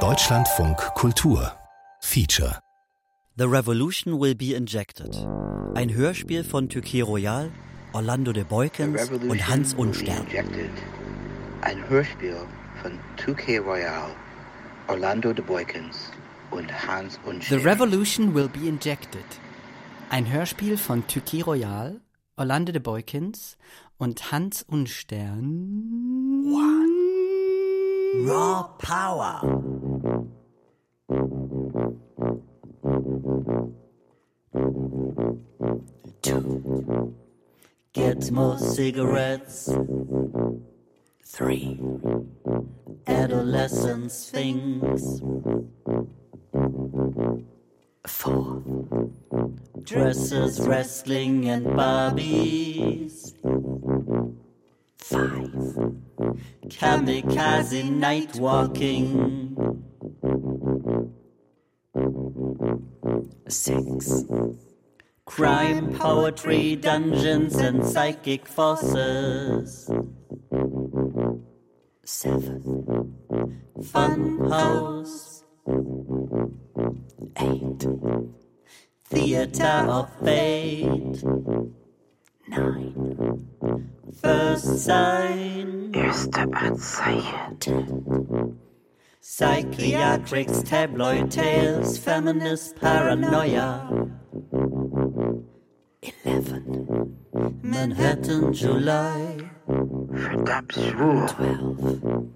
Deutschlandfunk Kultur Feature The Revolution Will Be Injected. Ein Hörspiel von Tüké Royal, Orlando de Boykins und Hans Unstern. Ein Hörspiel von Tüké Royal, Orlando de Boykins und Hans Unstern. The Revolution Will Be Injected. Ein Hörspiel von Tüké Royal, Orlando de Boykins und Hans Unstern. One. Raw Power. Two. Get more cigarettes. Three. Adolescence things. Four. Dresses, wrestling, and Barbies. Five. Kamikaze night walking. Six. Crime, poetry, dungeons, and psychic forces. Seven. Fun house. Eight. Theater of fate. Nine. First sign. Erste Anzeichen. Ten. Psychiatrics, tabloid tales, feminist paranoia. Eleven. Manhattan, July. Verdammt schwul. Twelve.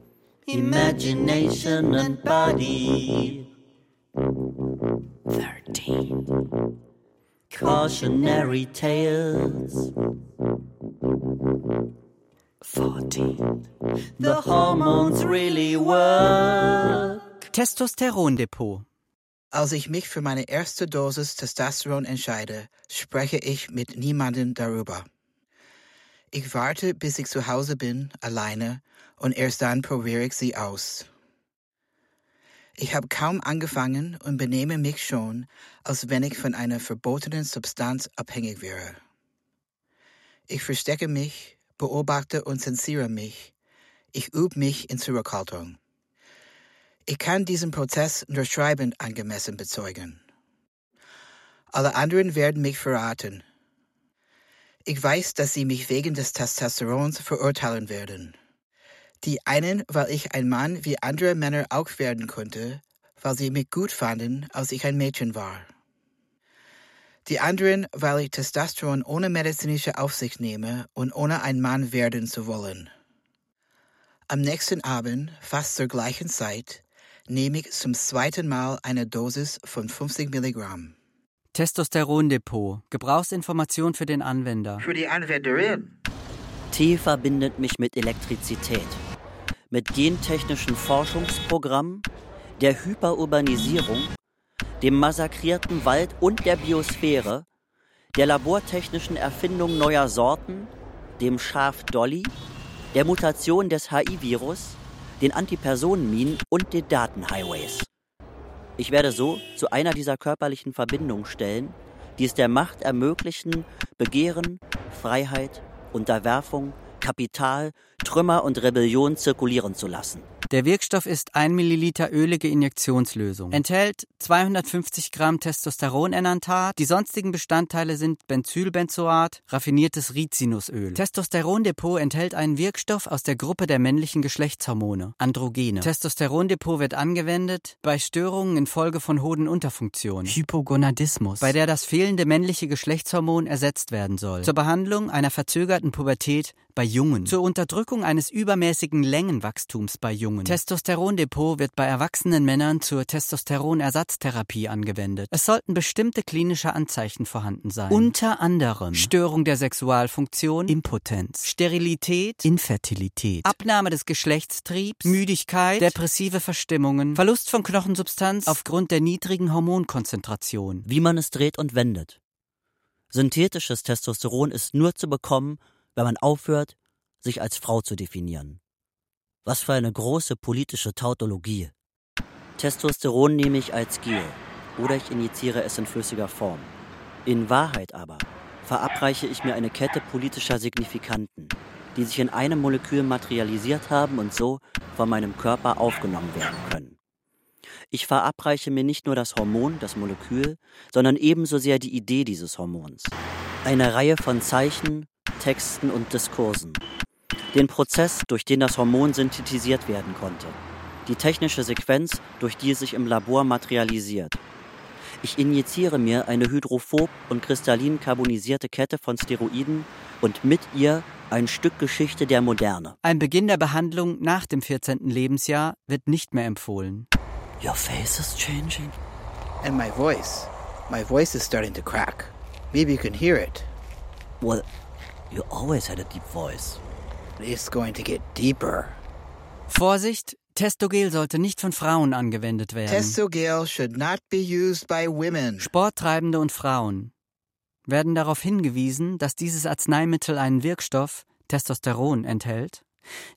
Imagination and body. Cautionary tales. Fourteen. The hormones really work. Testosterondepot. Als ich mich für meine erste Dosis Testosteron entscheide, spreche ich mit niemandem darüber. Ich warte, bis ich zu Hause bin, alleine, und erst dann probiere ich sie aus. Ich habe kaum angefangen und benehme mich schon, als wenn ich von einer verbotenen Substanz abhängig wäre. Ich verstecke mich, beobachte und zensiere mich. Ich übe mich in Zurückhaltung. Ich kann diesen Prozess nur schreibend angemessen bezeugen. Alle anderen werden mich verraten. Ich weiß, dass sie mich wegen des Testosterons verurteilen werden. Die einen, weil ich ein Mann wie andere Männer auch werden konnte, weil sie mich gut fanden, als ich ein Mädchen war. Die anderen, weil ich Testosteron ohne medizinische Aufsicht nehme und ohne ein Mann werden zu wollen. Am nächsten Abend, fast zur gleichen Zeit, nehme ich zum zweiten Mal eine Dosis von 50 Milligramm. Testosterondepot. Gebrauchsinformation für den Anwender. Für die Anwenderin. T verbindet mich mit Elektrizität, mit gentechnischen Forschungsprogrammen, der Hyperurbanisierung, dem massakrierten Wald und der Biosphäre, der labortechnischen Erfindung neuer Sorten, dem Schaf Dolly, der Mutation des HI-Virus, den Antipersonenminen und den Datenhighways. Ich werde so zu einer dieser körperlichen Verbindungen stellen, die es der Macht ermöglichen, Begehren, Freiheit, Unterwerfung, Kapital, Trümmer und Rebellion zirkulieren zu lassen. Der Wirkstoff ist 1 Milliliter ölige Injektionslösung. Enthält 250 Gramm Testosteronenantat. Die sonstigen Bestandteile sind Benzylbenzoat, raffiniertes Rizinusöl. Testosterondepot enthält einen Wirkstoff aus der Gruppe der männlichen Geschlechtshormone, Androgene. Testosterondepot wird angewendet bei Störungen infolge von Hodenunterfunktion, Hypogonadismus, bei der das fehlende männliche Geschlechtshormon ersetzt werden soll. Zur Behandlung einer verzögerten Pubertät bei Jungen. Zur Unterdrückung eines übermäßigen Längenwachstums bei Jungen. Testosterondepot wird bei erwachsenen Männern zur Testosteronersatztherapie angewendet. Es sollten bestimmte klinische Anzeichen vorhanden sein. Unter anderem Störung der Sexualfunktion, Impotenz, Sterilität, Infertilität, Abnahme des Geschlechtstriebs, Müdigkeit, depressive Verstimmungen, Verlust von Knochensubstanz aufgrund der niedrigen Hormonkonzentration. Wie man es dreht und wendet. Synthetisches Testosteron ist nur zu bekommen, wenn man aufhört, sich als Frau zu definieren. Was für eine große politische Tautologie. Testosteron nehme ich als Gel oder ich injiziere es in flüssiger Form. In Wahrheit aber verabreiche ich mir eine Kette politischer Signifikanten, die sich in einem Molekül materialisiert haben und so von meinem Körper aufgenommen werden können. Ich verabreiche mir nicht nur das Hormon, das Molekül, sondern ebenso sehr die Idee dieses Hormons. Eine Reihe von Zeichen, Texten und Diskursen. Den Prozess, durch den das Hormon synthetisiert werden konnte. Die technische Sequenz, durch die es sich im Labor materialisiert. Ich injiziere mir eine hydrophob und kristallin carbonisierte Kette von Steroiden und mit ihr ein Stück Geschichte der Moderne. Ein Beginn der Behandlung nach dem 14. Lebensjahr wird nicht mehr empfohlen. Your face is changing. And my voice. My voice is starting to crack. Maybe you can hear it. Well, you always had a deep voice. It's going to get deeper. Vorsicht, Testogel sollte nicht von Frauen angewendet werden. Testogel should not be used by women. Sporttreibende und Frauen werden darauf hingewiesen, dass dieses Arzneimittel einen Wirkstoff, Testosteron, enthält,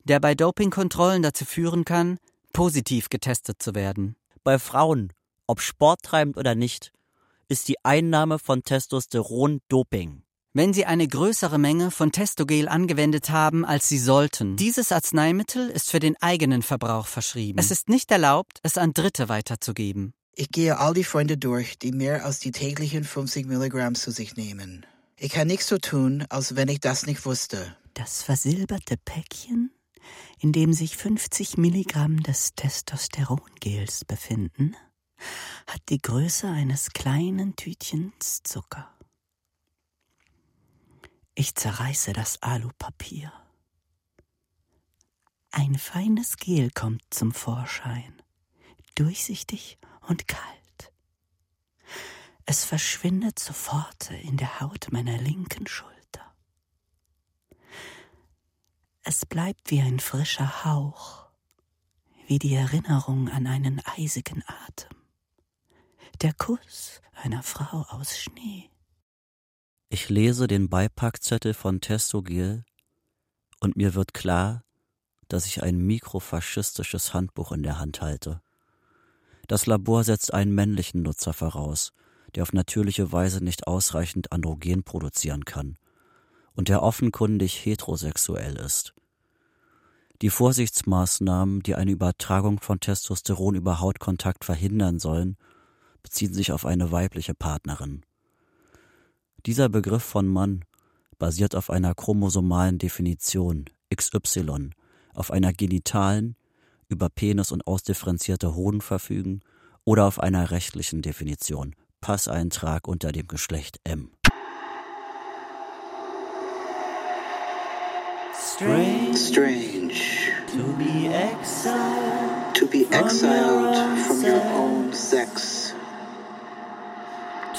der bei Dopingkontrollen dazu führen kann, positiv getestet zu werden. Bei Frauen, ob sporttreibend oder nicht, ist die Einnahme von Testosteron Doping. Wenn sie eine größere Menge von Testogel angewendet haben, als sie sollten. Dieses Arzneimittel ist für den eigenen Verbrauch verschrieben. Es ist nicht erlaubt, es an Dritte weiterzugeben. Ich gehe all die Freunde durch, die mehr als die täglichen 50 Milligramm zu sich nehmen. Ich kann nichts so tun, als wenn ich das nicht wusste. Das versilberte Päckchen, in dem sich 50 Milligramm des Testosterongels befinden, hat die Größe eines kleinen Tütchens Zucker. Ich zerreiße das Alupapier. Ein feines Gel kommt zum Vorschein, durchsichtig und kalt. Es verschwindet sofort in der Haut meiner linken Schulter. Es bleibt wie ein frischer Hauch, wie die Erinnerung an einen eisigen Atem, der Kuss einer Frau aus Schnee. Ich lese den Beipackzettel von Testogel und mir wird klar, dass ich ein mikrofaschistisches Handbuch in der Hand halte. Das Labor setzt einen männlichen Nutzer voraus, der auf natürliche Weise nicht ausreichend Androgen produzieren kann und der offenkundig heterosexuell ist. Die Vorsichtsmaßnahmen, die eine Übertragung von Testosteron über Hautkontakt verhindern sollen, beziehen sich auf eine weibliche Partnerin. Dieser Begriff von Mann basiert auf einer chromosomalen Definition XY, auf einer genitalen, über Penis und ausdifferenzierte Hoden verfügen oder auf einer rechtlichen Definition, Passeintrag unter dem Geschlecht M. Strange, Strange. To be exiled, to be exiled from your own sex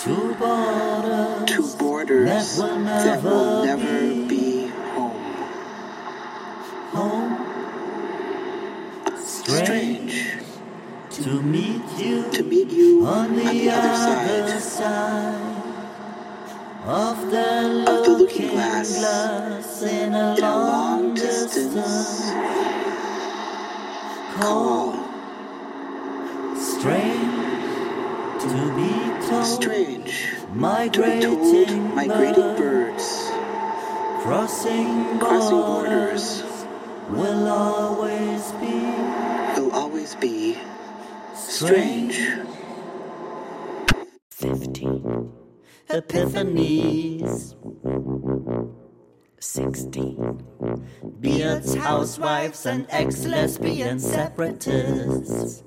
to borders, to borders that will never be home. Home. Strange to meet you, to meet you on the, on the other side of the, of the looking glass, glass in, a in a long distance call. Strange be strange migrating to be told, migrating birds, crossing, crossing borders, will always be, will always be strange. Fifteen. Epiphanies. Sixteen. Beards, housewives, and ex lesbian separatists.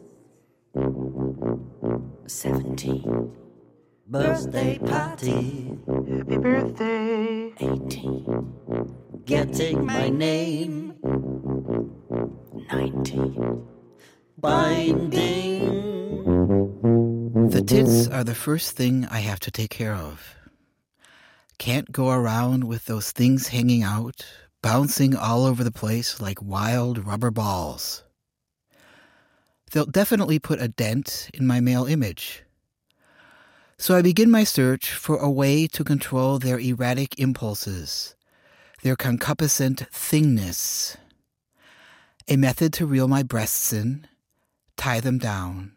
Seventeen. Birthday party. Happy birthday. Eighteen. Getting my name. Nineteen. Binding. The tits are the first thing I have to take care of. Can't go around with those things hanging out, bouncing all over the place like wild rubber balls. They'll definitely put a dent in my male image. So I begin my search for a way to control their erratic impulses, their concupiscent thingness. A method to reel my breasts in, tie them down,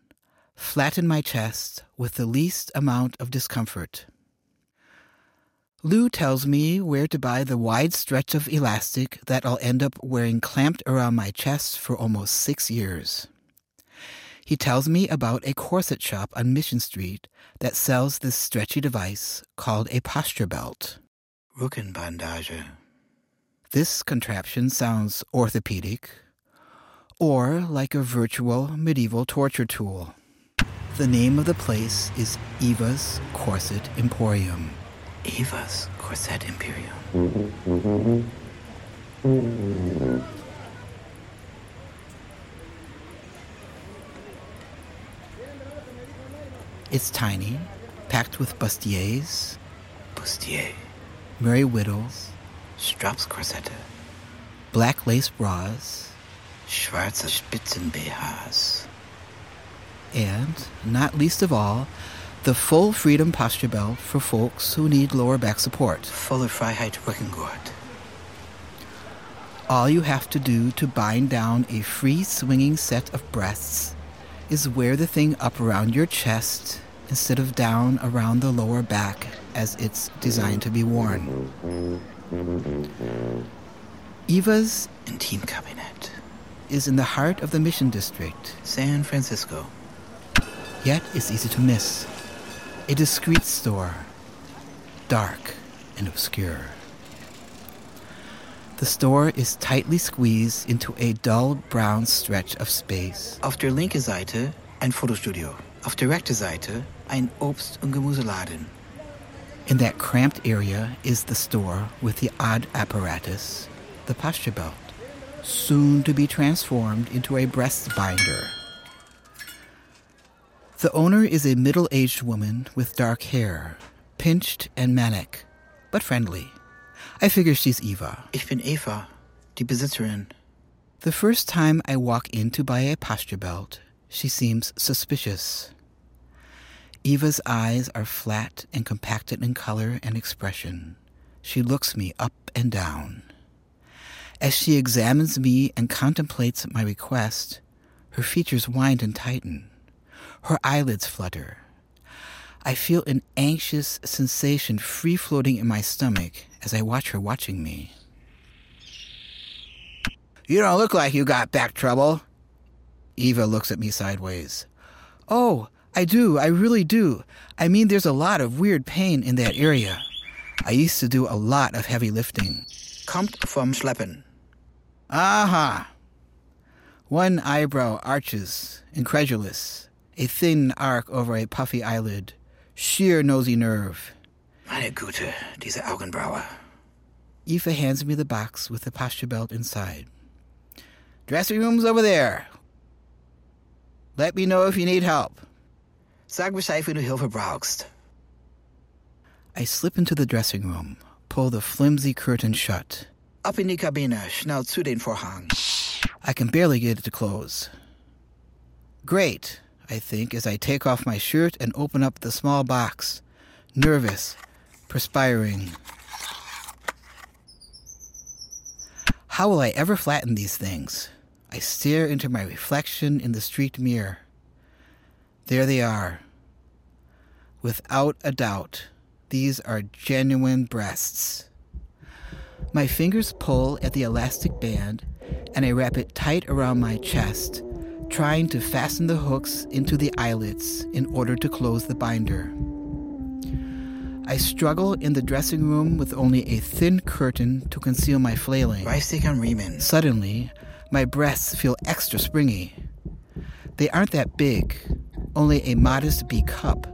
flatten my chest with the least amount of discomfort. Lou tells me where to buy the wide stretch of elastic that I'll end up wearing clamped around my chest for almost six years. He tells me about a corset shop on Mission Street that sells this stretchy device called a posture belt. Rückenbandage. This contraption sounds orthopedic or like a virtual medieval torture tool. The name of the place is Eva's Corset Emporium. Eva's Corset Imperium. Mm-hmm. Mm-hmm. Mm-hmm. It's tiny, packed with bustiers, Bustier. merry widows, Straps Korsette. black lace bras, Schwarze Spitzen-BHs. and, not least of all, the full freedom posture belt for folks who need lower back support. Volle Freiheit Rückengurt. All you have to do to bind down a free swinging set of breasts is wear the thing up around your chest instead of down around the lower back as it's designed to be worn. Eva's Intimkabinett. is in the heart of the Mission District, San Francisco. yet it's easy to miss. A discreet store, dark and obscure. The store is tightly squeezed into a dull brown stretch of space. Auf der linken Seite ein Fotostudio. Auf der rechten Seite ein Obst- und Gemüseladen. In that cramped area is the store with the odd apparatus, the posture belt, soon to be transformed into a breast binder. The owner is a middle aged woman with dark hair, pinched and manic, but friendly. I figure she's Eva. Ich bin Eva, die Besitzerin. The first time I walk in to buy a posture belt, she seems suspicious. Eva's eyes are flat and compacted in color and expression. She looks me up and down. As she examines me and contemplates my request, her features wind and tighten. Her eyelids flutter. I feel an anxious sensation free floating in my stomach as I watch her watching me. You don't look like you got back trouble. Eva looks at me sideways. Oh, I do, I really do. I mean, there's a lot of weird pain in that area. I used to do a lot of heavy lifting. Kommt vom Schleppen. Aha! One eyebrow arches, incredulous, a thin arc over a puffy eyelid, sheer nosy nerve. Meine Güte, diese Augenbraue. Eva hands me the box with the posture belt inside. Dressing room's over there. Let me know if you need help. Sag Bescheid, wenn du Hilfe brauchst. I slip into the dressing room, pull the flimsy curtain shut. Ab in die Kabine, schnell zu den Vorhang. I can barely get it to close. Great, I think, as I take off my shirt and open up the small box, nervous, perspiring. How will I ever flatten these things? I stare into my reflection in the street mirror. There they are. Without a doubt, these are genuine breasts. My fingers pull at the elastic band and I wrap it tight around my chest, trying to fasten the hooks into the eyelets in order to close the binder. I struggle in the dressing room with only a thin curtain to conceal my flailing. Reiß dich an Suddenly, my breasts feel extra springy. They aren't that big, only a modest B cup.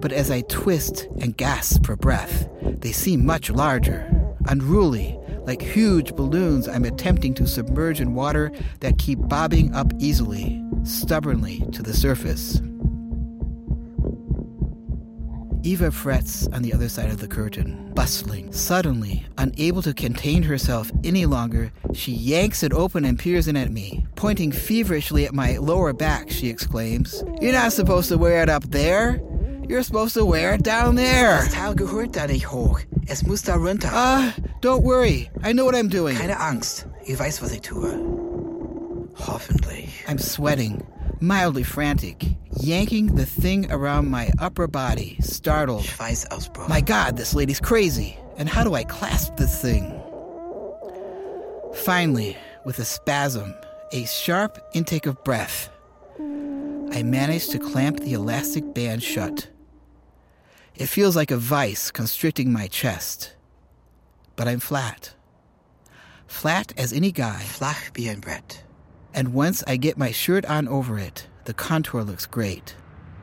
But as I twist and gasp for breath, they seem much larger, unruly, like huge balloons I'm attempting to submerge in water that keep bobbing up easily, stubbornly to the surface. Eva frets on the other side of the curtain, bustling. Suddenly, unable to contain herself any longer, she yanks it open and peers in at me. Pointing feverishly at my lower back, she exclaims, You're not supposed to wear it up there. You're supposed to wear it down there. Das Teil gehört da nicht hoch. Es muss da runter. Ah, don't worry. I know what I'm doing. Keine Angst. Ich weiß, was ich tue. Hoffentlich. I'm sweating. mildly frantic, yanking the thing around my upper body, startled. Schweißausbruch. My God, this lady's crazy. And how do I clasp this thing? Finally, with a spasm, a sharp intake of breath, I manage to clamp the elastic band shut. It feels like a vice constricting my chest. But I'm flat. Flat as any guy. Flach wie ein Brett. And once I get my shirt on over it, the contour looks great.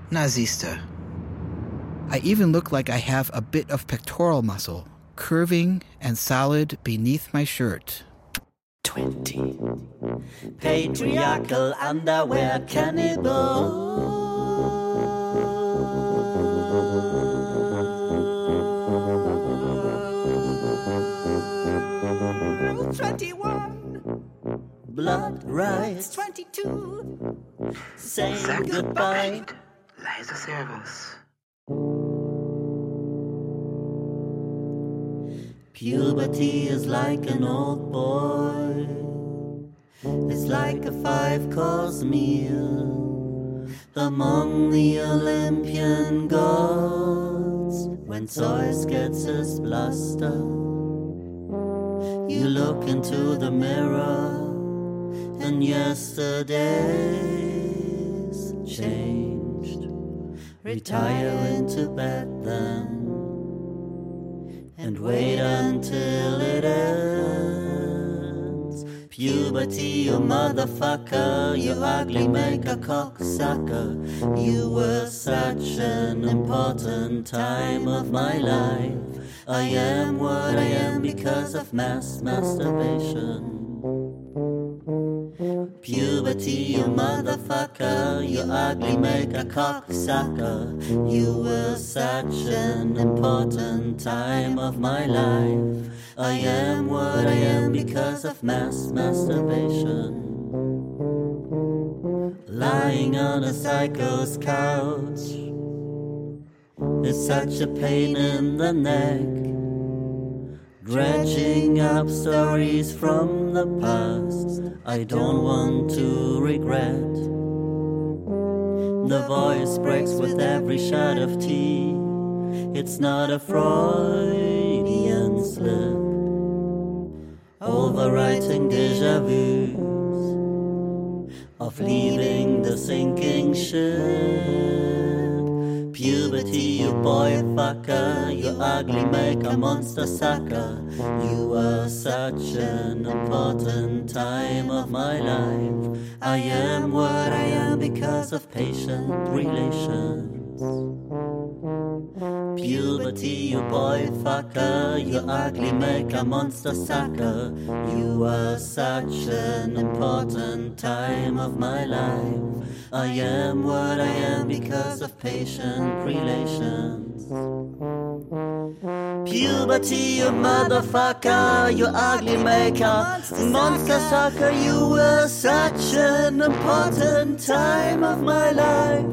Na siehste. I even look like I have a bit of pectoral muscle, curving and solid beneath my shirt. 20. Patriarchal underwear cannibal. 21. Blood rise. 22. Saying goodbye. Leise Servus. Puberty is like an old boy. It's like a five course meal among the Olympian gods. When Zeus gets his bluster, you look into the mirror, and yesterday's changed. Retire into bed then and wait until it ends. Puberty, you motherfucker, you ugly make a cocksucker. You were such an important time of my life. I am what I am because of mass masturbation. Puberty, you motherfucker, you ugly make a cocksucker. You were such an important time of my life. I am what I am because of mass masturbation. Lying on a psycho's couch is such a pain in the neck. Dredging up stories from the past I don't want to regret. The voice breaks with every shot of tea. It's not a Freudian slip. Overwriting deja vus of leaving the sinking ship. You boy fucker, you ugly make a monster sucker. You were such an important time of my life. I am what I am because of patient relations. Puberty, you boy fucker, you ugly make a monster sucker. You were such an important time of my life. I am what I am because of patient relations. Puberty, you motherfucker, you ugly maker, monster sucker, you were such an important time of my life.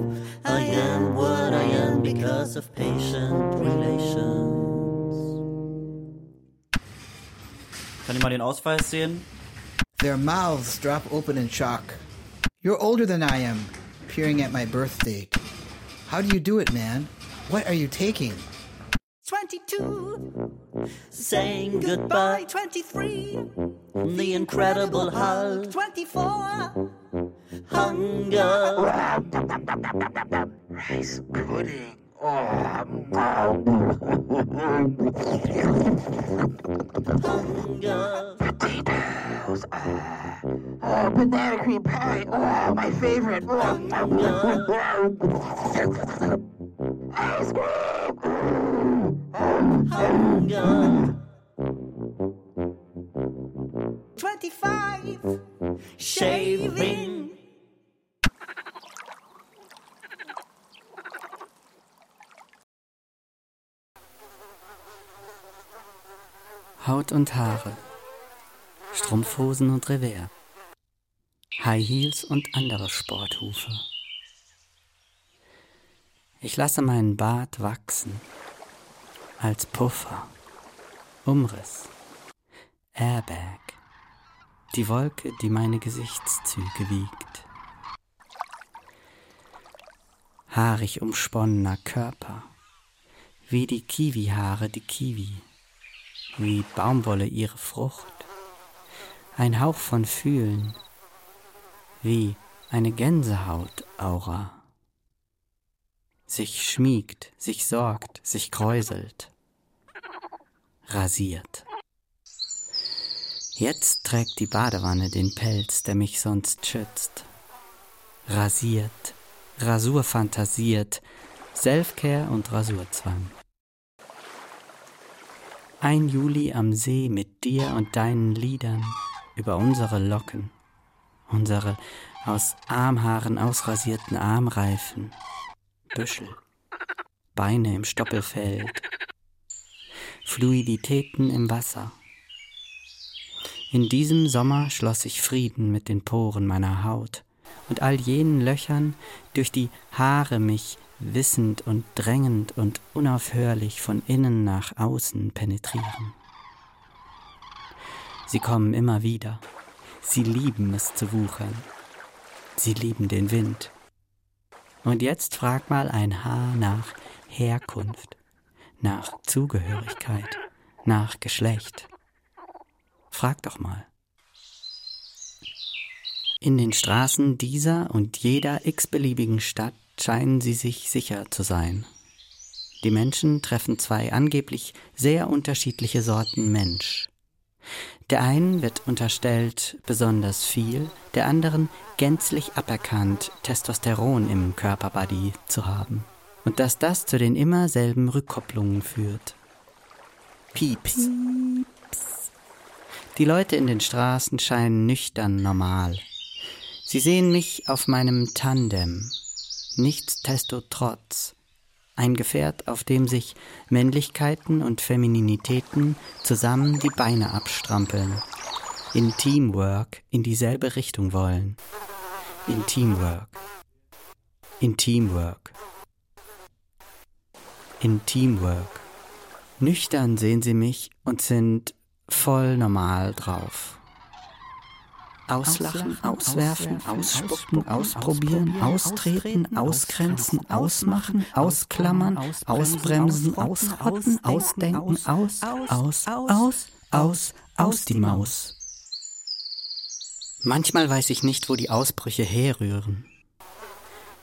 I am what I am because of patient relations. Kann ich mal den Ausweis sehen? Their mouths drop open in shock. You're older than I am, peering at my birth date. How do you do it, man? What are you taking? 22. Saying goodbye. 23. The Incredible Hulk. 24. Hunger. Rice pudding. Hunger. Potatoes. Oh, banana cream pie. Oh, my favorite. Ice cream. Hunger. 25. Shaving. Haut und Haare, Strumpfhosen und Revers, High Heels und andere Sporthufe. Ich lasse meinen Bart wachsen, als Puffer, Umriss, Airbag, die Wolke, die meine Gesichtszüge wiegt. haarig umsponnener Körper, wie die Kiwihaare die Kiwi, wie Baumwolle ihre Frucht, ein Hauch von Fühlen, wie eine Gänsehautaura, sich schmiegt, sich sorgt, sich kräuselt, rasiert. Jetzt trägt die Badewanne den Pelz, der mich sonst schützt. Rasiert, Rasur fantasiert, Selfcare und Rasurzwang. Ein Juli am See mit dir und deinen Liedern über unsere Locken, unsere aus Armhaaren ausrasierten Armreifen, Büschel, Beine im Stoppelfeld, Fluiditäten im Wasser. In diesem Sommer schloss ich Frieden mit den Poren meiner Haut und all jenen Löchern, durch die Haare mich wissend und drängend und unaufhörlich von innen nach außen penetrieren. Sie kommen immer wieder. Sie lieben es zu wuchern. Sie lieben den Wind. Und jetzt frag mal ein Haar nach Herkunft, nach Zugehörigkeit, nach Geschlecht. Frag doch mal. In den Straßen dieser und jeder x-beliebigen Stadt scheinen sie sich sicher zu sein. Die Menschen treffen zwei angeblich sehr unterschiedliche Sorten Mensch. Der einen wird unterstellt besonders viel, der anderen gänzlich aberkannt, Testosteron im Körperbody zu haben. Und dass das zu den immer selben Rückkopplungen führt. Pieps. Die Leute in den Straßen scheinen nüchtern normal. Sie sehen mich auf meinem Tandem. Nichtsdestotrotz. Ein Gefährt, auf dem sich Männlichkeiten und Femininitäten zusammen die Beine abstrampeln. In Teamwork in dieselbe Richtung wollen. In Teamwork. In Teamwork. In Teamwork. Nüchtern sehen sie mich und sind voll normal drauf. Auslachen, auswerfen, ausspucken, ausprobieren, austreten, ausgrenzen, ausmachen, ausklammern, ausbremsen, ausrotten, ausdenken, aus, aus, aus, aus, aus die Maus. Manchmal weiß ich nicht, wo die Ausbrüche herrühren.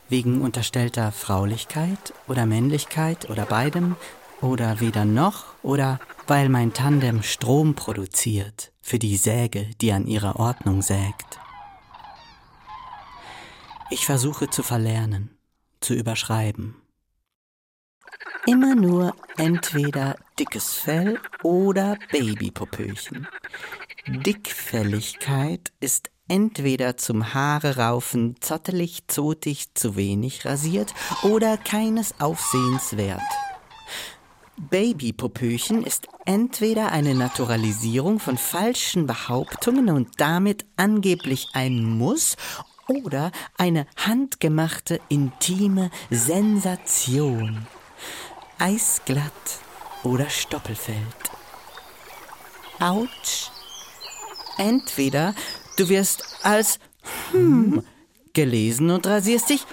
Wegen unterstellter Fraulichkeit oder Männlichkeit oder beidem oder weder noch oder weil mein Tandem Strom produziert für die Säge, die an ihrer Ordnung sägt. Ich versuche zu verlernen, zu überschreiben. Immer nur entweder dickes Fell oder Babypopöchen. Dickfälligkeit ist entweder zum Haare raufen zottelig, zotig, zu wenig rasiert oder keines Aufsehens wert. Babypopöchen ist entweder eine Naturalisierung von falschen Behauptungen und damit angeblich ein Muss oder eine handgemachte intime Sensation. Eisglatt oder Stoppelfeld. Autsch. Entweder du wirst als hm gelesen und rasierst dich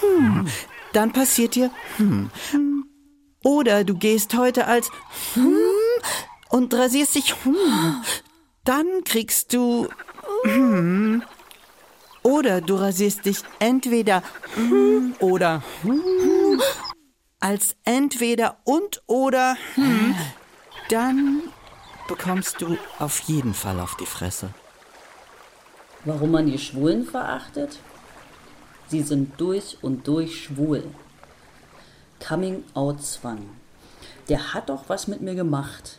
hm, dann passiert dir hm, oder du gehst heute als hm und rasierst dich hm. Dann kriegst du hm. Oder du rasierst dich entweder hm oder hm. Als entweder und oder hm. Dann bekommst du auf jeden Fall auf die Fresse. Warum man die Schwulen verachtet? Sie sind durch und durch schwul. Coming-out-Zwang. Der hat doch was mit mir gemacht.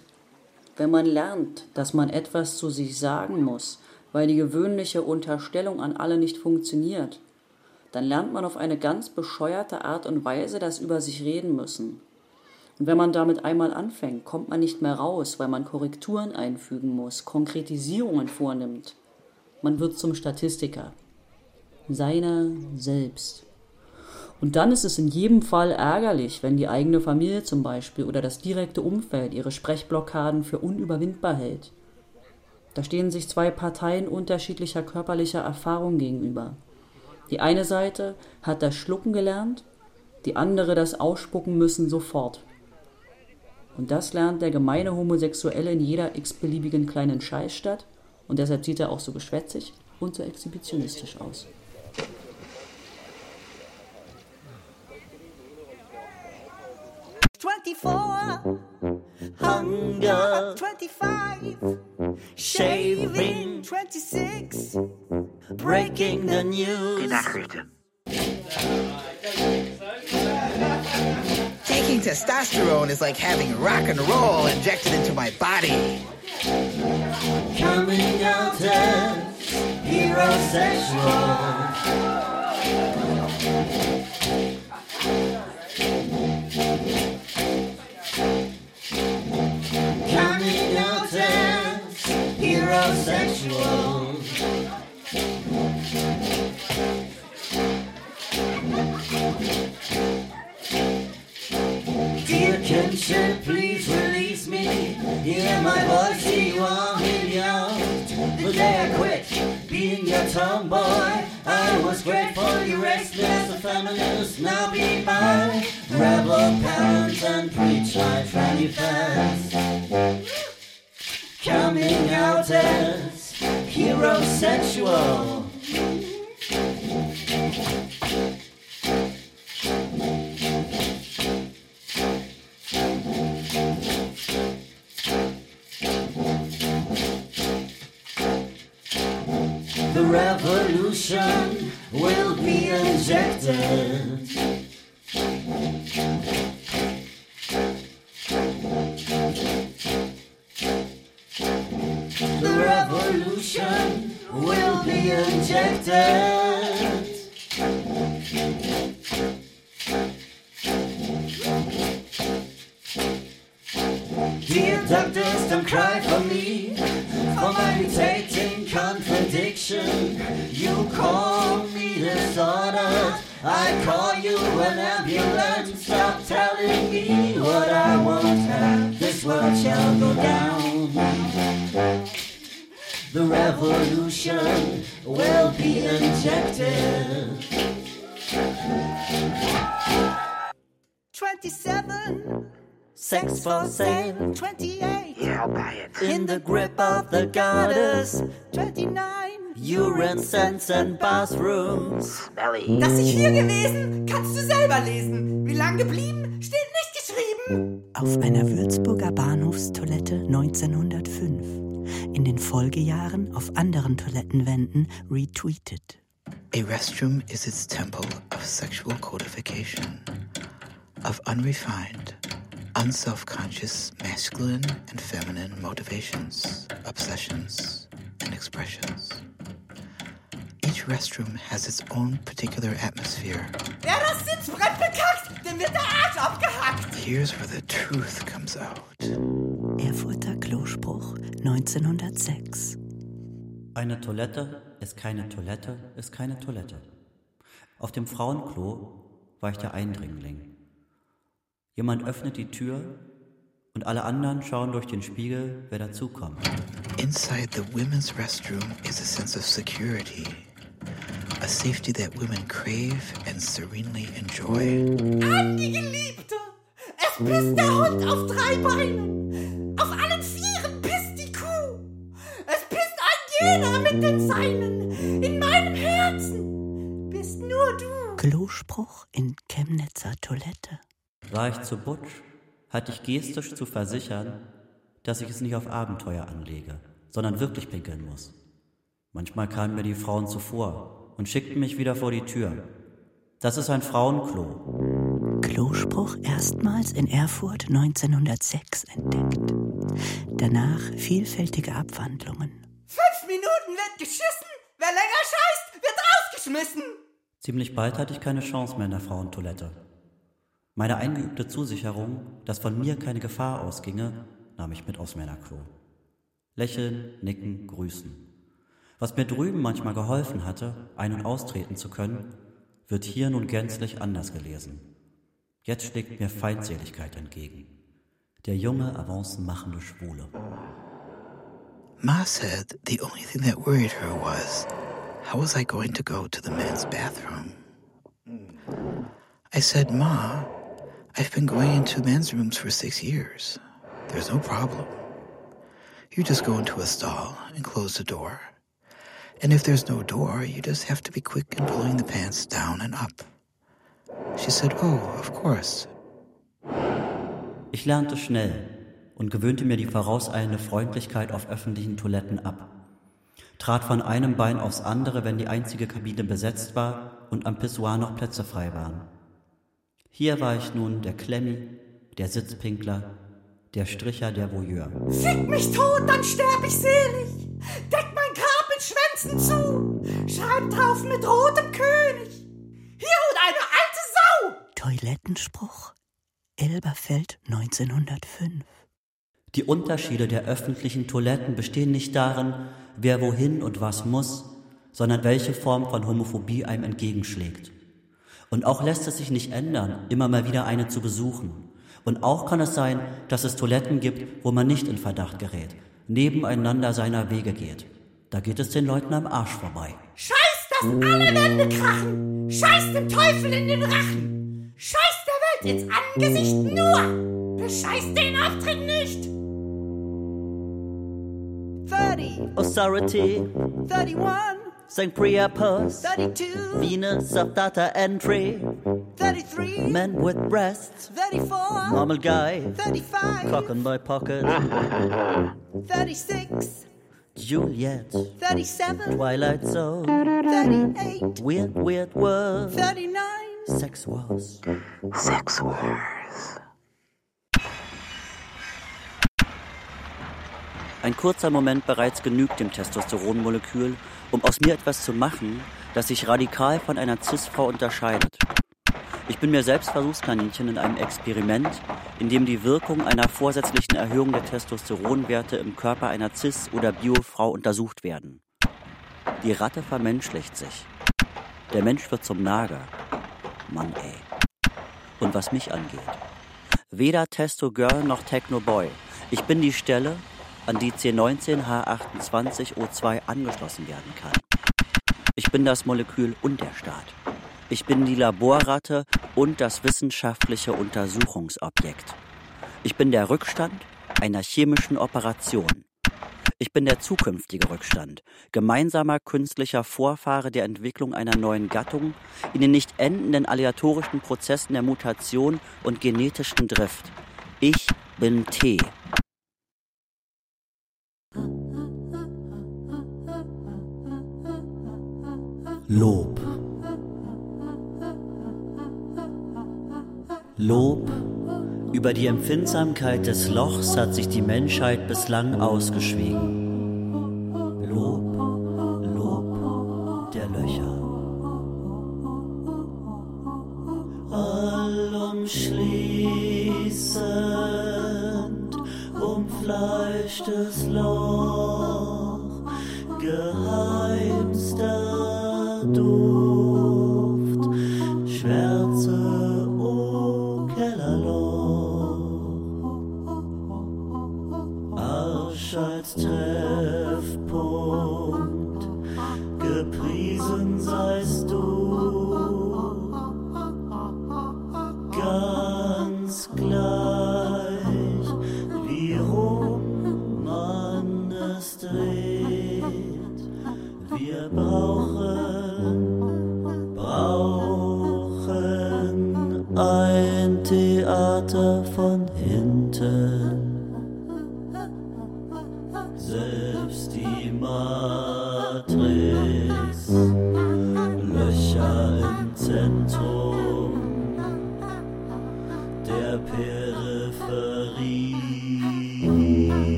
Wenn man lernt, dass man etwas zu sich sagen muss, weil die gewöhnliche Unterstellung an alle nicht funktioniert, dann lernt man auf eine ganz bescheuerte Art und Weise das über sich reden müssen. Und wenn man damit einmal anfängt, kommt man nicht mehr raus, weil man Korrekturen einfügen muss, Konkretisierungen vornimmt. Man wird zum Statistiker. Seiner selbst. Und dann ist es in jedem Fall ärgerlich, wenn die eigene Familie zum Beispiel oder das direkte Umfeld ihre Sprechblockaden für unüberwindbar hält. Da stehen sich zwei Parteien unterschiedlicher körperlicher Erfahrung gegenüber. Die eine Seite hat das Schlucken gelernt die andere das ausspucken müssen sofort. Und das lernt der gemeine Homosexuelle in jeder x-beliebigen kleinen Scheißstadt und deshalb sieht er auch so geschwätzig und so exhibitionistisch aus. Twenty-four, hunger, twenty-five, shaving, twenty-six, breaking the news. Taking testosterone is like having rock and roll injected into my body. Coming out as heterosexual. Heterosexual. Dear kinship, please release me. Hear my voice, you are out. The day I quit being your tomboy, I was grateful you as a feminist. Now be my rebel parents and preach like tranny fans. Coming heterosexual. The revolution will be injected. For sale, 28, Yeah, I'll buy it. in the grip of the goddess. 29. Urine sense and bathrooms. Smelly. Das ich hier gewesen, kannst du selber lesen. Wie lang geblieben, steht nicht geschrieben. Auf einer Würzburger Bahnhofstoilette 1905. In den Folgejahren auf anderen Toilettenwänden retweetet. A restroom is its temple of sexual codification, of unrefined, unself conscious masculine and feminine motivations, obsessions, and expressions. Each restroom has its own particular atmosphere. Wer das Sitzbrett bekackt, dem wird der Arsch abgehackt. Here's where the truth comes out. Erfurter Klospruch 1906. Eine Toilette ist keine Toilette, ist keine Toilette. Auf dem Frauenklo war ich der Eindringling. Jemand öffnet die Tür und alle anderen schauen durch den Spiegel, wer dazukommt. Inside the women's restroom is a sense of security, a safety that women crave and serenely enjoy. An die Geliebte. Es pisst der Hund auf drei Beinen. Auf allen Vieren pisst die Kuh. Es pisst ein jeder mit den Seinen. In meinem Herzen bist nur du. Klospruch in Chemnitzer Toilette. War ich zu butsch, hatte ich gestisch zu versichern, dass ich es nicht auf Abenteuer anlege, sondern wirklich pinkeln muss. Manchmal kamen mir die Frauen zuvor und schickten mich wieder vor die Tür. Das ist ein Frauenklo. Klospruch erstmals in Erfurt 1906 entdeckt. Danach vielfältige Abwandlungen. Fünf Minuten wird geschissen. Wer länger scheißt, wird rausgeschmissen. Ziemlich bald hatte ich keine Chance mehr in der Frauentoilette. Meine eingeübte Zusicherung, dass von mir keine Gefahr ausginge, nahm ich mit aufs Männerklo. Lächeln, nicken, grüßen. Was mir drüben manchmal geholfen hatte, ein- und austreten zu können, wird hier nun gänzlich anders gelesen. Jetzt schlägt mir Feindseligkeit entgegen. Der junge, avancen-machende Schwule. Ma said the only thing that worried her was how was I going to go to the men's bathroom? I said, Ma, I've been going into men's rooms for six years. There's no problem. You just go into a stall and close the door. And if there's no door, you just have to be quick in pulling the pants down and up. She said, Oh, of course. Ich lernte schnell und gewöhnte mir die vorauseilende Freundlichkeit auf öffentlichen Toiletten ab. Trat von einem Bein aufs andere, wenn die einzige Kabine besetzt war und am Pissoir noch Plätze frei waren. Hier war ich nun der Klemmi, der Sitzpinkler, der Stricher, der Voyeur. Fick mich tot, dann sterb ich selig. Deck mein Grab mit Schwänzen zu. Schreib drauf mit rotem König. Hier und eine alte Sau. Toilettenspruch Elberfeld 1905. Die Unterschiede der öffentlichen Toiletten bestehen nicht darin, wer wohin und was muss, sondern welche Form von Homophobie einem entgegenschlägt. Und auch lässt es sich nicht ändern, immer mal wieder eine zu besuchen. Und auch kann es sein, dass es Toiletten gibt, wo man nicht in Verdacht gerät, nebeneinander seiner Wege geht. Da geht es den Leuten am Arsch vorbei. Scheiß, dass alle Wände krachen. Scheiß dem Teufel in den Rachen. Scheiß der Welt ins Angesicht nur. Bescheiß den Auftritt nicht. 30, Authority, 31, St. Priapus, 32, Venus of data entry, 33, men with breasts, 34, normal guy, 35, cock in my pocket, 36, Juliet, 37, Twilight Zone, 38, weird, weird world, 39. sex wars. Sex Wars. Ein kurzer Moment bereits genügt dem Testosteronmolekül, um aus mir etwas zu machen, das sich radikal von einer Cis-Frau unterscheidet. Ich bin mir selbst Versuchskaninchen in einem Experiment, in dem die Wirkung einer vorsätzlichen Erhöhung der Testosteronwerte im Körper einer Cis- oder Bio-Frau untersucht werden. Die Ratte vermenschlicht sich. Der Mensch wird zum Nager. Mann ey. Und was mich angeht. Weder Testo Girl noch Techno Boy. Ich bin die Stelle, an die C19H28O2 angeschlossen werden kann. Ich bin das Molekül und der Staat. Ich bin die Laborratte und das wissenschaftliche Untersuchungsobjekt. Ich bin der Rückstand einer chemischen Operation. Ich bin der zukünftige Rückstand, gemeinsamer künstlicher Vorfahre der Entwicklung einer neuen Gattung in den nicht endenden aleatorischen Prozessen der Mutation und genetischen Drift. Ich bin T. Lob. Lob. Über die Empfindsamkeit des Lochs hat sich die Menschheit bislang ausgeschwiegen. Lob, Lob der Löcher. Allumschließend umfleischtes Loch, geheimster tout.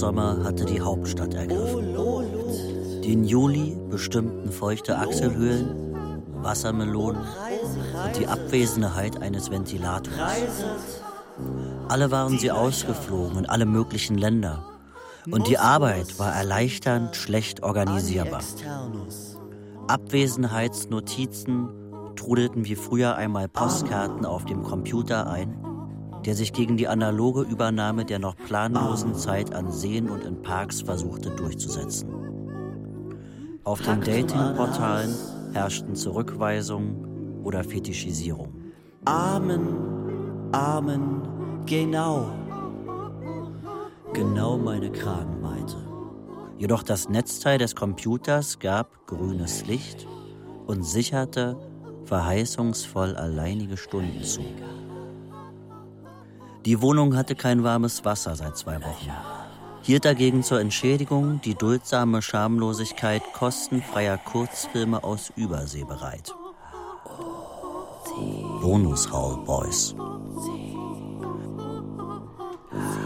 Hochsommer hatte die Hauptstadt ergriffen. Den Juli bestimmten feuchte Achselhöhlen, Wassermelonen und die Abwesenheit eines Ventilators. Alle waren sie ausgeflogen in alle möglichen Länder. Und die Arbeit war erleichternd schlecht organisierbar. Abwesenheitsnotizen trudelten wie früher einmal Postkarten auf dem Computer ein, der sich gegen die analoge Übernahme der noch planlosen Zeit an Seen und in Parks versuchte durchzusetzen. Auf den Datingportalen herrschten Zurückweisung oder Fetischisierung. Amen, Amen, genau. Genau meine Kragenweite. Jedoch das Netzteil des Computers gab grünes Licht und sicherte verheißungsvoll alleinige Stunden zu. Die Wohnung hatte kein warmes Wasser seit zwei Wochen. Hielt dagegen zur Entschädigung die duldsame Schamlosigkeit kostenfreier Kurzfilme aus Übersee bereit. Bonus Hall Boys.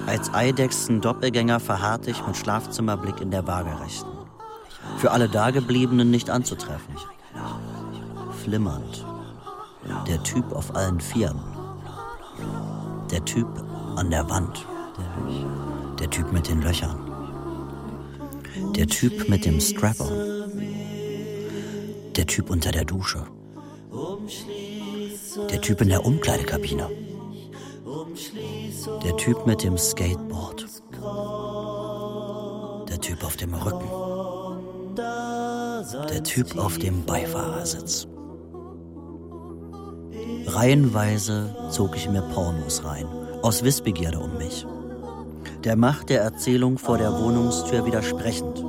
Als Eidechsen-Doppelgänger verharrte ich mit Schlafzimmerblick in der Waagerechten. Für alle Dagebliebenen nicht anzutreffen. Flimmernd. Der Typ auf allen Vieren. Der Typ an der Wand. Der Typ mit den Löchern. Der Typ mit dem Strap-on. Der Typ unter der Dusche. Der Typ in der Umkleidekabine. Der Typ mit dem Skateboard. Der Typ auf dem Rücken. Der Typ auf dem Beifahrersitz. Reihenweise zog ich mir Pornos rein, aus Wissbegierde um mich. Der Macht der Erzählung vor der Wohnungstür widersprechend.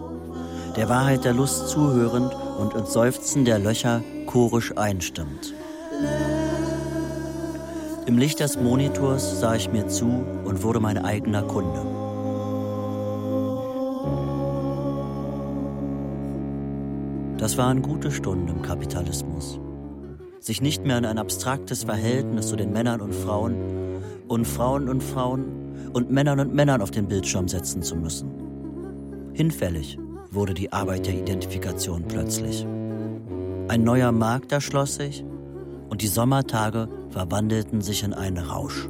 Der Wahrheit der Lust zuhörend und ins Seufzen der Löcher chorisch einstimmend. Im Licht des Monitors sah ich mir zu und wurde mein eigener Kunde. Das waren gute Stunden im Kapitalismus. Sich nicht mehr in ein abstraktes Verhältnis zu den Männern und Frauen und Frauen und Frauen und Männern und Männern auf den Bildschirm setzen zu müssen. Hinfällig wurde die Arbeit der Identifikation plötzlich. Ein neuer Markt erschloss sich und die Sommertage verwandelten sich in einen Rausch.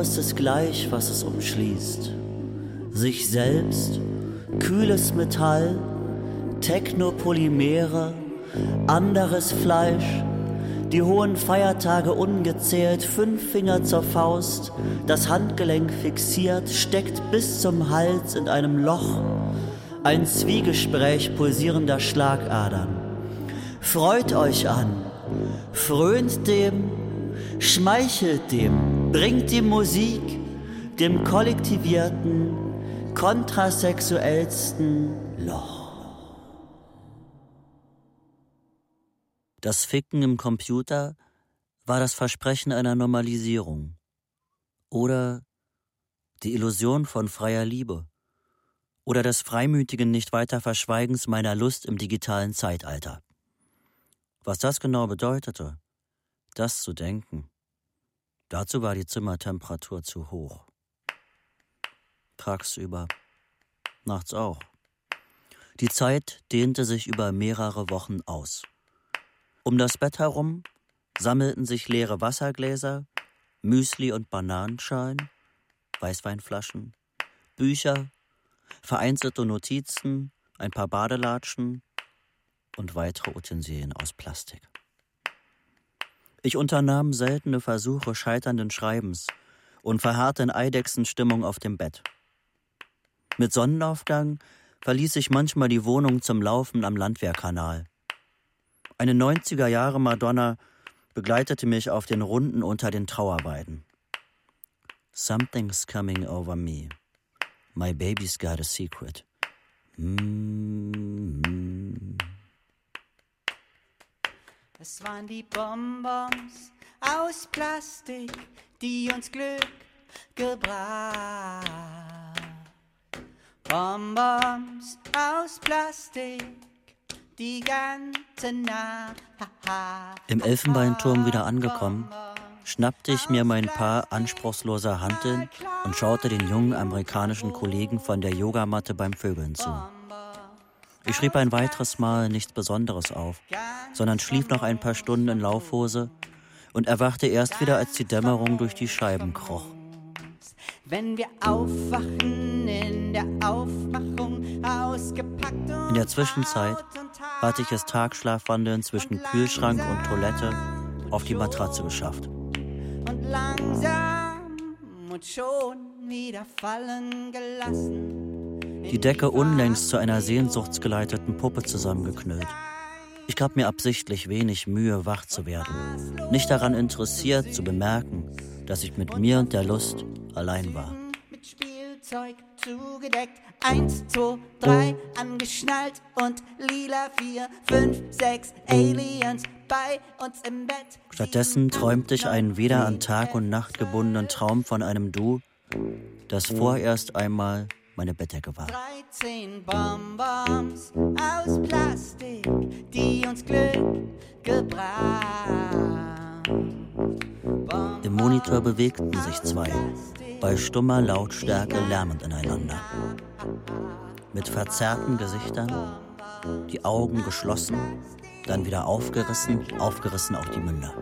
Ist es gleich, was es umschließt. Sich selbst, kühles Metall, Technopolymere, anderes Fleisch, die hohen Feiertage ungezählt, fünf Finger zur Faust, das Handgelenk fixiert, steckt bis zum Hals in einem Loch, ein Zwiegespräch pulsierender Schlagadern. Freut euch an, frönt dem, schmeichelt dem, bringt die Musik dem kollektivierten, kontrasexuellsten Loch. Das Ficken im Computer war das Versprechen einer Normalisierung oder die Illusion von freier Liebe oder des freimütigen nicht weiter Verschweigens meiner Lust im digitalen Zeitalter. Was das genau bedeutete, das zu denken, dazu war die Zimmertemperatur zu hoch. Tagsüber, nachts auch. Die Zeit dehnte sich über mehrere Wochen aus. Um das Bett herum sammelten sich leere Wassergläser, Müsli und Bananenschalen, Weißweinflaschen, Bücher, vereinzelte Notizen, ein paar Badelatschen und weitere Utensilien aus Plastik. Ich unternahm seltene Versuche scheiternden Schreibens und verharrte in Eidechsenstimmung auf dem Bett. Mit Sonnenaufgang verließ ich manchmal die Wohnung zum Laufen am Landwehrkanal. Eine 90er Jahre Madonna begleitete mich auf den Runden unter den Trauerweiden. Something's coming over me. My baby's got a secret. Mm -hmm. Es waren die Bonbons aus Plastik, die uns Glück gebracht. Bonbons aus Plastik, die ganze Nacht. Im Elfenbeinturm wieder angekommen, schnappte ich mir mein Paar anspruchsloser Hanteln und schaute den jungen amerikanischen Kollegen von der Yogamatte beim Vögeln zu. Ich schrieb ein weiteres Mal nichts Besonderes auf, sondern schlief noch ein paar Stunden in Laufhose und erwachte erst wieder, als die Dämmerung durch die Scheiben kroch. Wenn wir aufwachen in der Aufmachung ausgepackt In der Zwischenzeit hatte ich es Tagschlafwandeln zwischen Kühlschrank und Toilette auf die Matratze geschafft. Und langsam und schon wieder fallen gelassen die Decke unlängst zu einer sehnsuchtsgeleiteten Puppe zusammengeknüllt. Ich gab mir absichtlich wenig Mühe, wach zu werden, nicht daran interessiert zu bemerken, dass ich mit mir und der Lust allein war. Mit Spielzeug zugedeckt, eins, zwei, drei, angeschnallt und lila vier, fünf, sechs Aliens bei uns im Bett. Stattdessen träumte ich einen weder an Tag und Nacht gebundenen Traum von einem Du, das vorerst einmal meine Bettdecke war. 13 Bonbons aus Plastik, die uns Glück gebracht. Im Monitor bewegten sich zwei, bei stummer Lautstärke lärmend ineinander. Mit verzerrten Gesichtern, die Augen geschlossen, dann wieder aufgerissen, aufgerissen auch die Münder.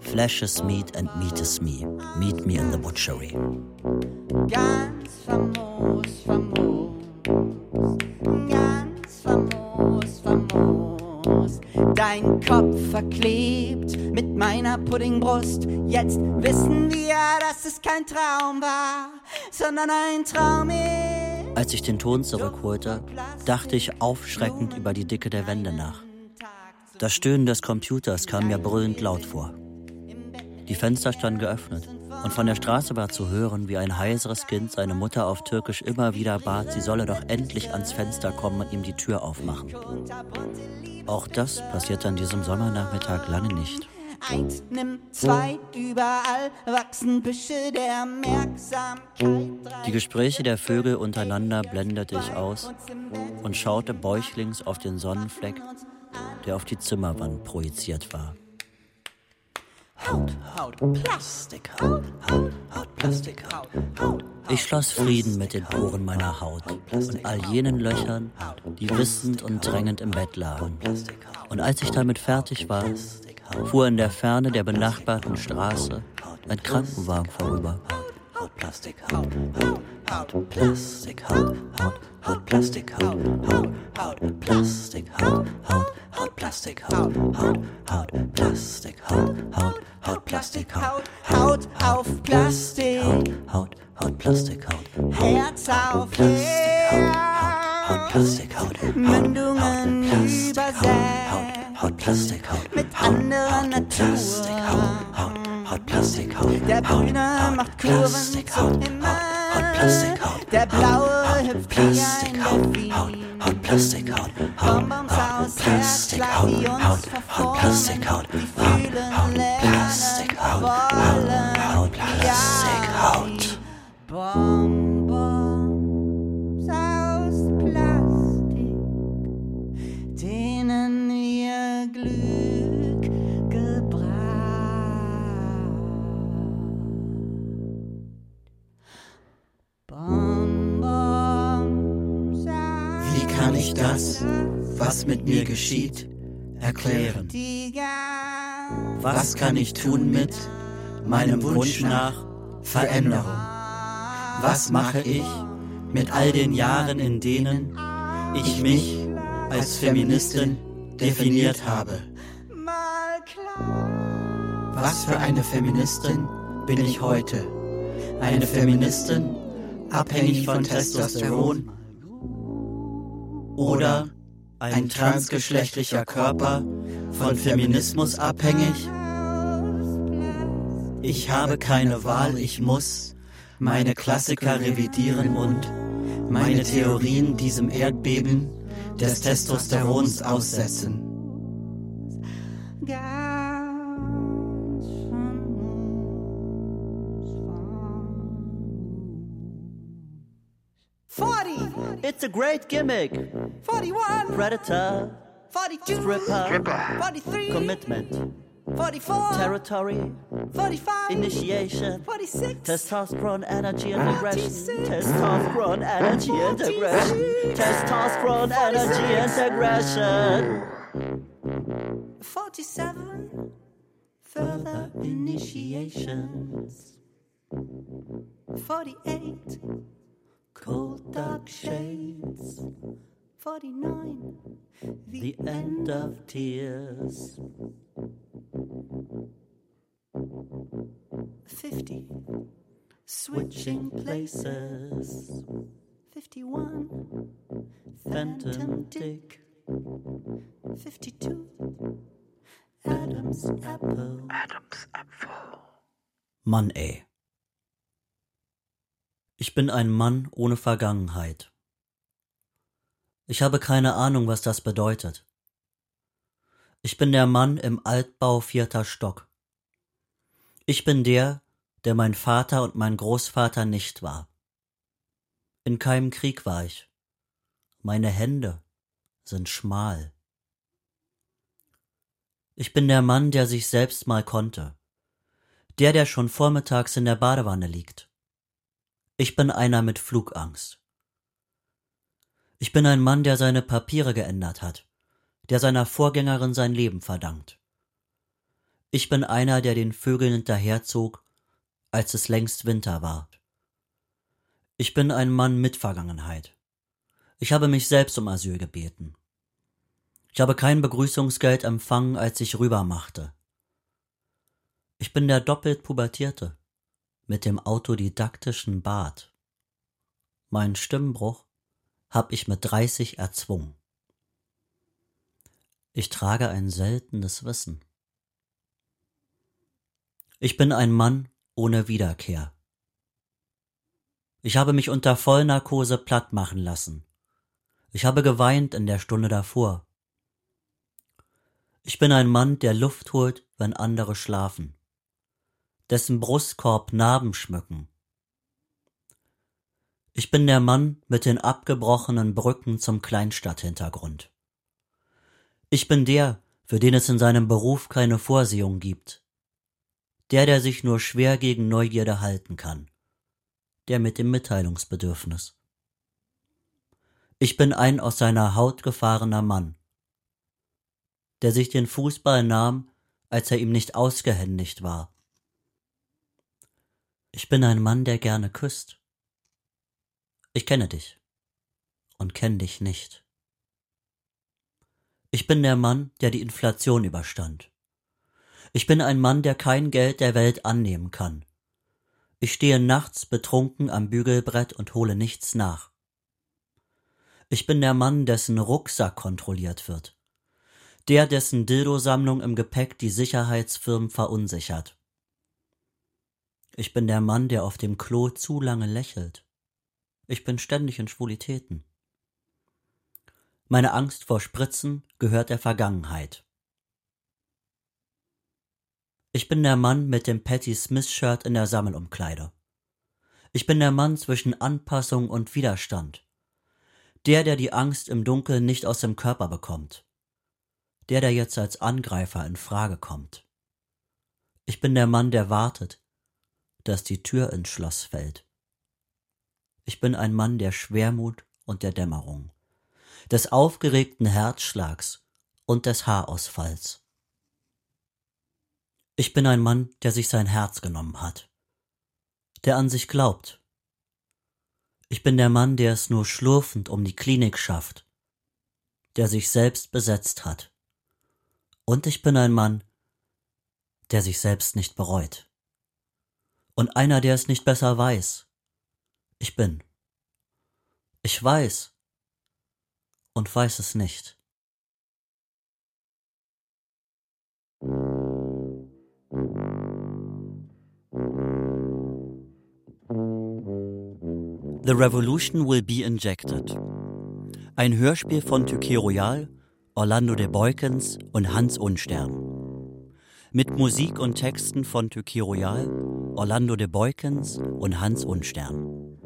Flesh is meat and meat is me. Meet me in the butchery. Ganz famos, famos. Ganz famos, famos. Dein Kopf verklebt mit meiner Puddingbrust. Jetzt wissen wir, dass es kein Traum war, sondern ein Traum ist. Als ich den Ton zurückholte, dachte ich aufschreckend über die Dicke der Wände nach. Das Stöhnen des Computers kam mir brüllend laut vor. Die Fenster standen geöffnet und von der Straße war zu hören, wie ein heiseres Kind seine Mutter auf Türkisch immer wieder bat, sie solle doch endlich ans Fenster kommen und ihm die Tür aufmachen. Auch das passierte an diesem Sommernachmittag lange nicht. Eins, nimm zwei, überall wachsen Büsche der Merksamkeit. Die Gespräche der Vögel untereinander blendete ich aus und schaute bäuchlings auf den Sonnenfleck, der auf die Zimmerwand projiziert war. Haut, Haut, Plastik, Haut, Haut, Haut, Plastik, Haut, Haut. Ich schloss Frieden mit den Poren meiner Haut und all jenen Löchern, die wissend und drängend im Bett lagen. Und als ich damit fertig war, fuhr in der Ferne der benachbarten Straße ein Krankenwagen vorüber. Haut, Plastik, Haut, Haut, Haut, Plastik, Haut, Haut, Haut, Plastik, Haut, Haut, Haut, Plastik, Haut, Haut, Haut, Plastik, Haut, Haut, Haut, Plastik, Haut, Haut, Haut, Plastik, Haut, Haut auf Plastik, Haut, Haut, Plastik, Haut, Herz auf Plastik, Haut, Haut, Plastik, Haut, Mündungen übersät, Haut, Plastik, Haut, mit anderer Natur. Haut, Haut, Plastik, Haut, Der Grüne macht Kurven zum Himmel. Der Blaue hüpft wie ein Delfin. Haut, Plastik, Haut, Bonbons aus Herzschlag, die uns verformen. Die fühlen, Kann ich tun mit meinem Wunsch nach Veränderung? Was mache ich mit all den Jahren, in denen ich mich als Feministin definiert habe? Was für eine Feministin bin ich heute? Eine Feministin abhängig von Testosteron oder ein transgeschlechtlicher Körper von Feminismus abhängig? Ich habe keine Wahl, ich muss meine Klassiker revidieren und meine Theorien diesem Erdbeben des Testosterons aussetzen. It's a great gimmick. 41, Predator, 42, stripper, 43, commitment, 44, territory, 45, initiation, 46, testosterone, energy, and aggression. 46, Testosterone, energy, and aggression. Testosterone, energy, and aggression. 47, Further initiations, 48, cold dark shades, 49, the end of tears. 50, Switching places, 51, Phantom Dick, 52, Adam's Apple. Mann, ey. Ich bin ein Mann ohne Vergangenheit. Ich habe keine Ahnung, was das bedeutet. Ich bin der Mann im Altbau vierter Stock. Ich bin der, der mein Vater und mein Großvater nicht war. In keinem Krieg war ich. Meine Hände sind schmal. Ich bin der Mann, der sich selbst mal konnte. Der, der schon vormittags in der Badewanne liegt. Ich bin einer mit Flugangst. Ich bin ein Mann, der seine Papiere geändert hat, der seiner Vorgängerin sein Leben verdankt. Ich bin einer, der den Vögeln hinterherzog, als es längst Winter war. Ich bin ein Mann mit Vergangenheit. Ich habe mich selbst um Asyl gebeten. Ich habe kein Begrüßungsgeld empfangen, als ich rübermachte. Ich bin der doppelt Pubertierte mit dem autodidaktischen Bart. Meinen Stimmbruch hab ich mit 30 erzwungen. Ich trage ein seltenes Wissen. Ich bin ein Mann ohne Wiederkehr. Ich habe mich unter Vollnarkose platt machen lassen. Ich habe geweint in der Stunde davor. Ich bin ein Mann, der Luft holt, wenn andere schlafen, dessen Brustkorb Narben schmücken. Ich bin der Mann mit den abgebrochenen Brücken zum Kleinstadthintergrund. Ich bin der, für den es in seinem Beruf keine Vorsehung gibt. Der, der sich nur schwer gegen Neugierde halten kann. Der mit dem Mitteilungsbedürfnis. Ich bin ein aus seiner Haut gefahrener Mann, der sich den Fußball nahm, als er ihm nicht ausgehändigt war. Ich bin ein Mann, der gerne küsst. Ich kenne dich und kenn dich nicht. Ich bin der Mann, der die Inflation überstand. Ich bin ein Mann, der kein Geld der Welt annehmen kann. Ich stehe nachts betrunken am Bügelbrett und hole nichts nach. Ich bin der Mann, dessen Rucksack kontrolliert wird. Der, dessen Dildo-Sammlung im Gepäck die Sicherheitsfirmen verunsichert. Ich bin der Mann, der auf dem Klo zu lange lächelt. Ich bin ständig in Schwulitäten. Meine Angst vor Spritzen gehört der Vergangenheit. Ich bin der Mann mit dem Patty Smith Shirt in der Sammelumkleide. Ich bin der Mann zwischen Anpassung und Widerstand. Der, der die Angst im Dunkeln nicht aus dem Körper bekommt. Der, der jetzt als Angreifer in Frage kommt. Ich bin der Mann, der wartet, dass die Tür ins Schloss fällt. Ich bin ein Mann der Schwermut und der Dämmerung, des aufgeregten Herzschlags und des Haarausfalls. Ich bin ein Mann, der sich sein Herz genommen hat, der an sich glaubt. Ich bin der Mann, der es nur schlurfend um die Klinik schafft, der sich selbst besetzt hat. Und ich bin ein Mann, der sich selbst nicht bereut. Und einer, der es nicht besser weiß, Ich bin. Ich weiß und weiß es nicht. The Revolution Will Be Injected. Ein Hörspiel von Tykee Royal, Orlando de Beukens und Hans Unstern. Mit Musik und Texten von Tykee Royal, Orlando de Beukens und Hans Unstern.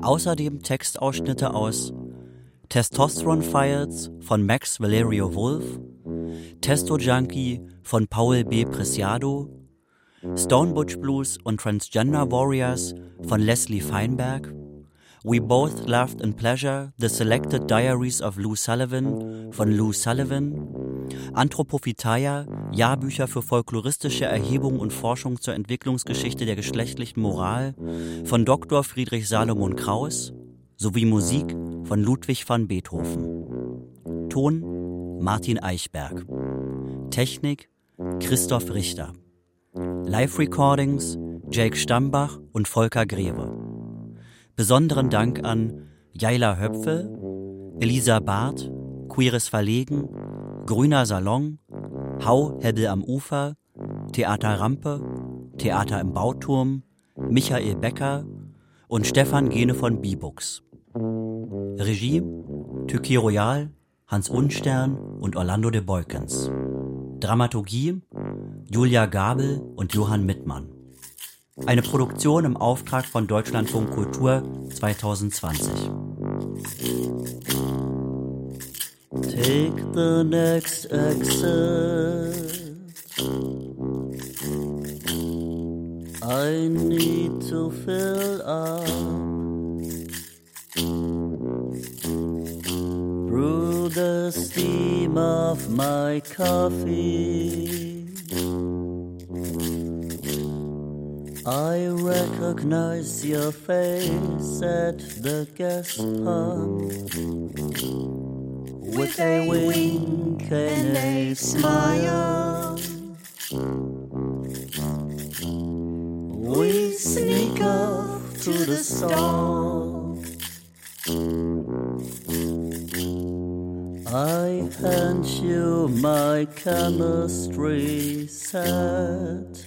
Außerdem Textausschnitte aus Testosterone Files von Max Valerio Wolf, Testo Junkie von Paul B. Preciado, Stone Butch Blues und Transgender Warriors von Leslie Feinberg, We Both Loved in Pleasure, The Selected Diaries of Lou Sullivan von Lou Sullivan, Anthropophytaia, Jahrbücher für folkloristische Erhebung und Forschung zur Entwicklungsgeschichte der geschlechtlichen Moral von Dr. Friedrich Salomon Kraus sowie Musik von Ludwig van Beethoven. Ton Martin Eichberg. Technik Christoph Richter. Live-Recordings Jake Stambach und Volker Greve. Besonderen Dank an Jaila Höpfe, Elisa Barth, Queeres Verlegen, Grüner Salon, Hau Hebbel am Ufer, Theater Rampe, Theater im Bauturm, Michael Becker und Stefan Gene von Bibux. Regie Tykee Royal, Hans Unstern und Orlando de Beukens. Dramaturgie Julia Gabel und Johann Mittmann. Eine Produktion im Auftrag von Deutschlandfunk Kultur 2020. Take the next exit. I need to fill up. Brew the steam of my coffee. I recognize your face at the gas pump with a wink and a smile. We sneak off to the store. I hand you my chemistry set.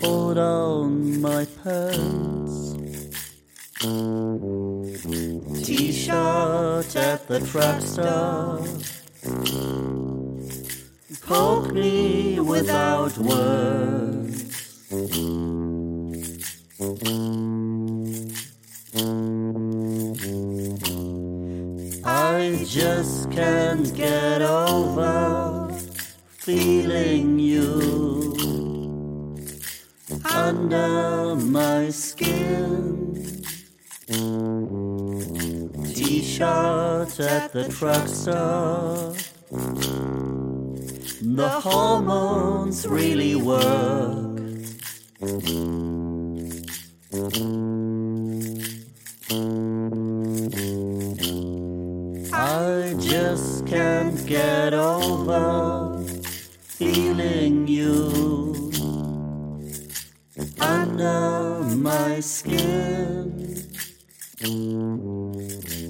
Pull on my pants. T-shirt at the truck stop. Poke me without words. I just can't get over feeling you under my skin. T-shirt at the truck stop. The hormones really work. I just can't get over feeling you under my skin.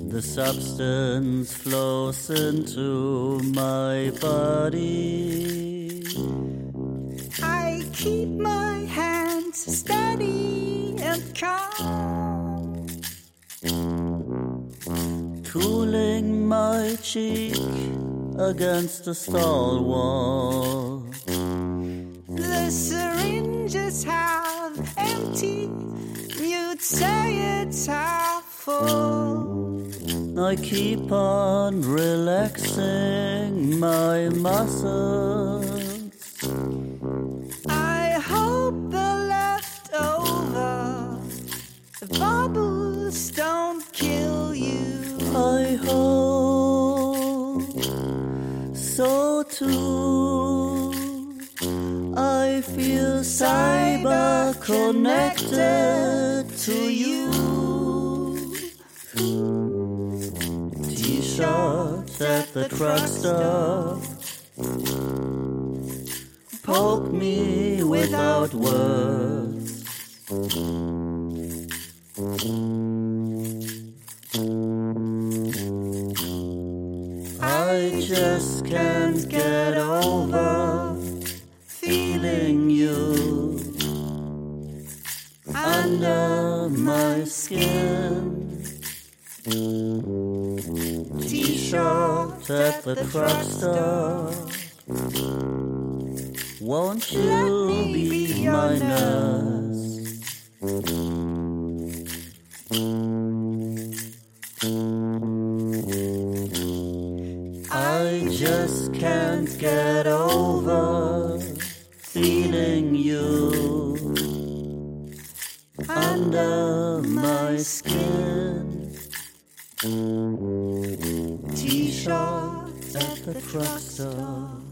The substance flows into my body. I keep my hands steady and calm. Cooling my cheek against the stall wall. The syringes have empty. You'd say it's half full. I keep on relaxing my muscles. I hope the leftover bubbles don't kill you. I hope so too feel cyber connected to you. T shirts at the truck stop. Poke me without words. I just can't get over. Under my skin. T-shirt at the drugstore. Won't you be my nurse? I just can't get over feeling you under my skin. T-shirt at the drugstore.